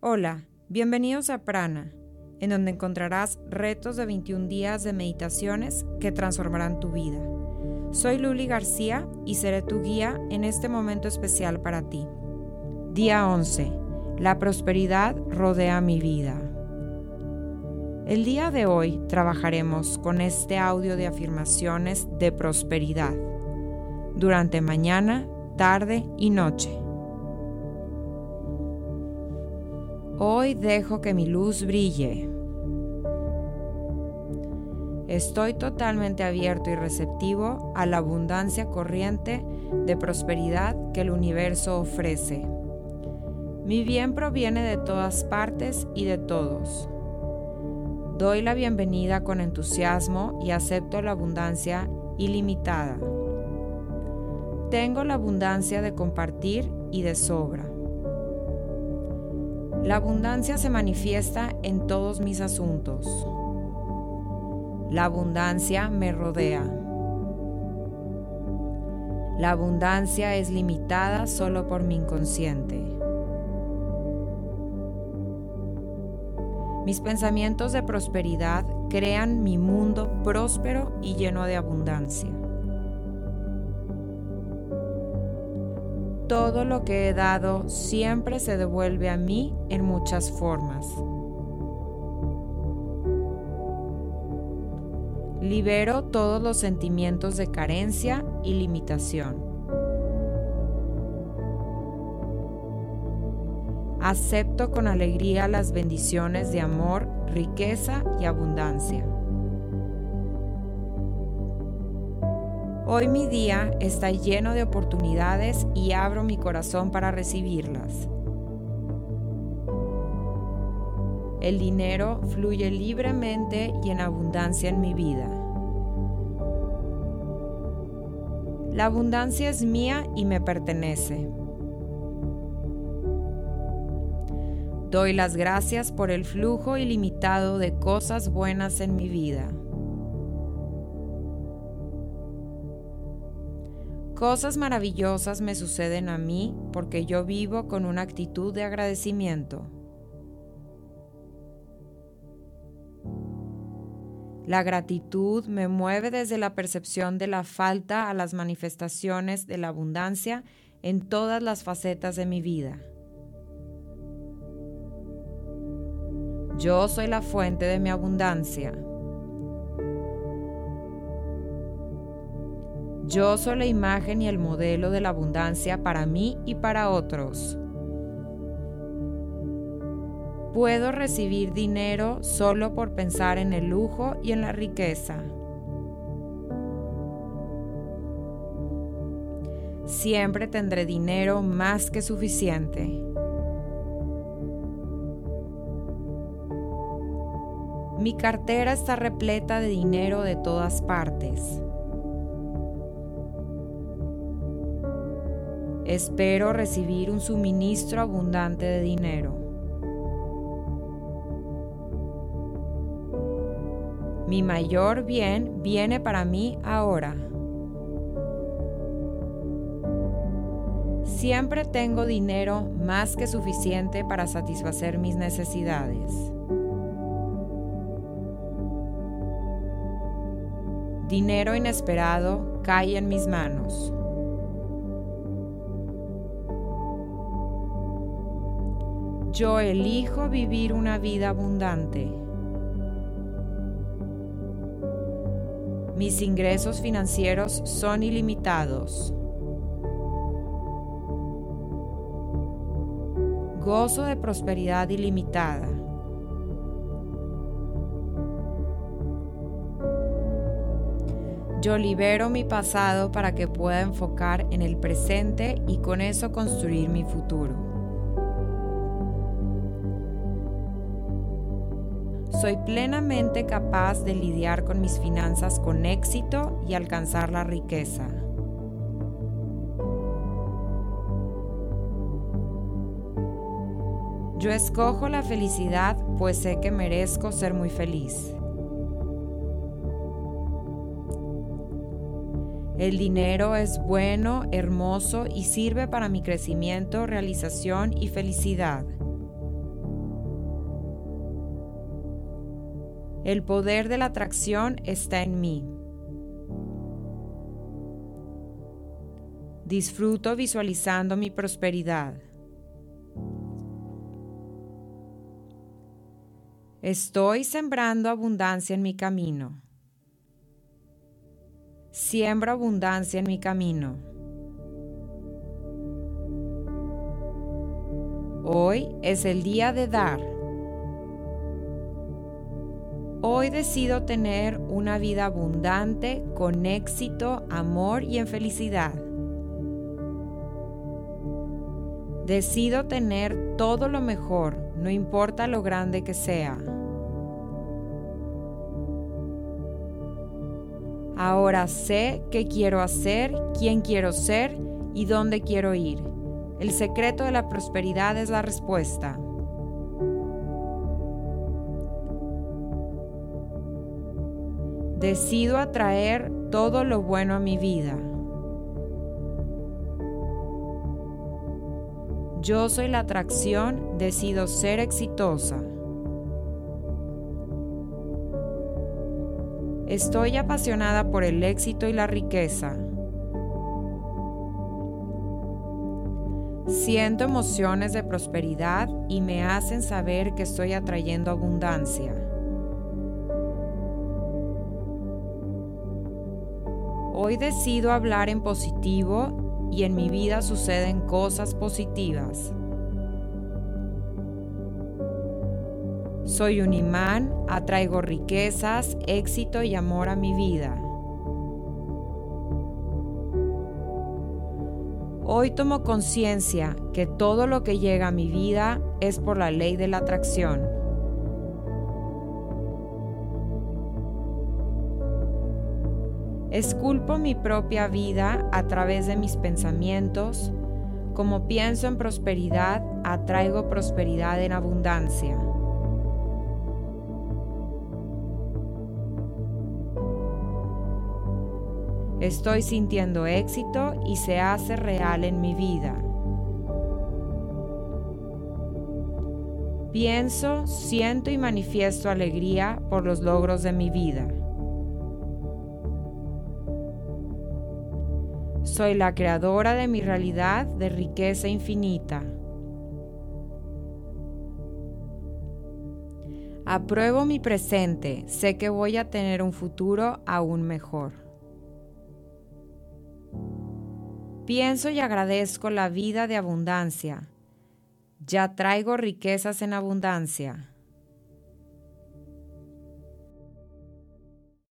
Hola, bienvenidos a Prana, en donde encontrarás retos de 21 días de meditaciones que transformarán tu vida. Soy Luli García y seré tu guía en este momento especial para ti. Día 11. La prosperidad rodea mi vida. El día de hoy trabajaremos con este audio de afirmaciones de prosperidad durante mañana, tarde y noche. Hoy dejo que mi luz brille. Estoy totalmente abierto y receptivo a la abundancia corriente de prosperidad que el universo ofrece. Mi bien proviene de todas partes y de todos. Doy la bienvenida con entusiasmo y acepto la abundancia ilimitada. Tengo la abundancia de compartir y de sobra. La abundancia se manifiesta en todos mis asuntos. La abundancia me rodea. La abundancia es limitada solo por mi inconsciente. Mis pensamientos de prosperidad crean mi mundo próspero y lleno de abundancia. Todo lo que he dado siempre se devuelve a mí en muchas formas. Libero todos los sentimientos de carencia y limitación. Acepto con alegría las bendiciones de amor, riqueza y abundancia. Hoy mi día está lleno de oportunidades y abro mi corazón para recibirlas. El dinero fluye libremente y en abundancia en mi vida. La abundancia es mía y me pertenece. Doy las gracias por el flujo ilimitado de cosas buenas en mi vida. Cosas maravillosas me suceden a mí porque yo vivo con una actitud de agradecimiento. La gratitud me mueve desde la percepción de la falta a las manifestaciones de la abundancia en todas las facetas de mi vida. Yo soy la fuente de mi abundancia. Yo soy la imagen y el modelo de la abundancia para mí y para otros. Puedo recibir dinero solo por pensar en el lujo y en la riqueza. Siempre tendré dinero más que suficiente. Mi cartera está repleta de dinero de todas partes. Espero recibir un suministro abundante de dinero. Mi mayor bien viene para mí ahora. Siempre tengo dinero más que suficiente para satisfacer mis necesidades. Dinero inesperado cae en mis manos. Yo elijo vivir una vida abundante. Mis ingresos financieros son ilimitados. Gozo de prosperidad ilimitada. Yo libero mi pasado para que pueda enfocar en el presente y con eso construir mi futuro. Soy plenamente capaz de lidiar con mis finanzas con éxito y alcanzar la riqueza. Yo escojo la felicidad pues sé que merezco ser muy feliz. El dinero es bueno, hermoso y sirve para mi crecimiento, realización y felicidad. El poder de la atracción está en mí. Disfruto visualizando mi prosperidad. Estoy sembrando abundancia en mi camino. Siembro abundancia en mi camino. Hoy es el día de dar. Hoy decido tener una vida abundante, con éxito, amor y en felicidad. Decido tener todo lo mejor, no importa lo grande que sea. Ahora sé qué quiero hacer, quién quiero ser y dónde quiero ir. El secreto de la prosperidad es la respuesta. Decido atraer todo lo bueno a mi vida. Yo soy la atracción, decido ser exitosa. Estoy apasionada por el éxito y la riqueza. Siento emociones de prosperidad y me hacen saber que estoy atrayendo abundancia. Hoy decido hablar en positivo y en mi vida suceden cosas positivas. Soy un imán, atraigo riquezas, éxito y amor a mi vida. Hoy tomo conciencia que todo lo que llega a mi vida es por la ley de la atracción. Esculpo mi propia vida a través de mis pensamientos. Como pienso en prosperidad, atraigo prosperidad en abundancia. Estoy sintiendo éxito y se hace real en mi vida. Pienso, siento y manifiesto alegría por los logros de mi vida. Soy la creadora de mi realidad de riqueza infinita. Apruebo mi presente, sé que voy a tener un futuro aún mejor. Pienso y agradezco la vida de abundancia. Ya traigo riquezas en abundancia.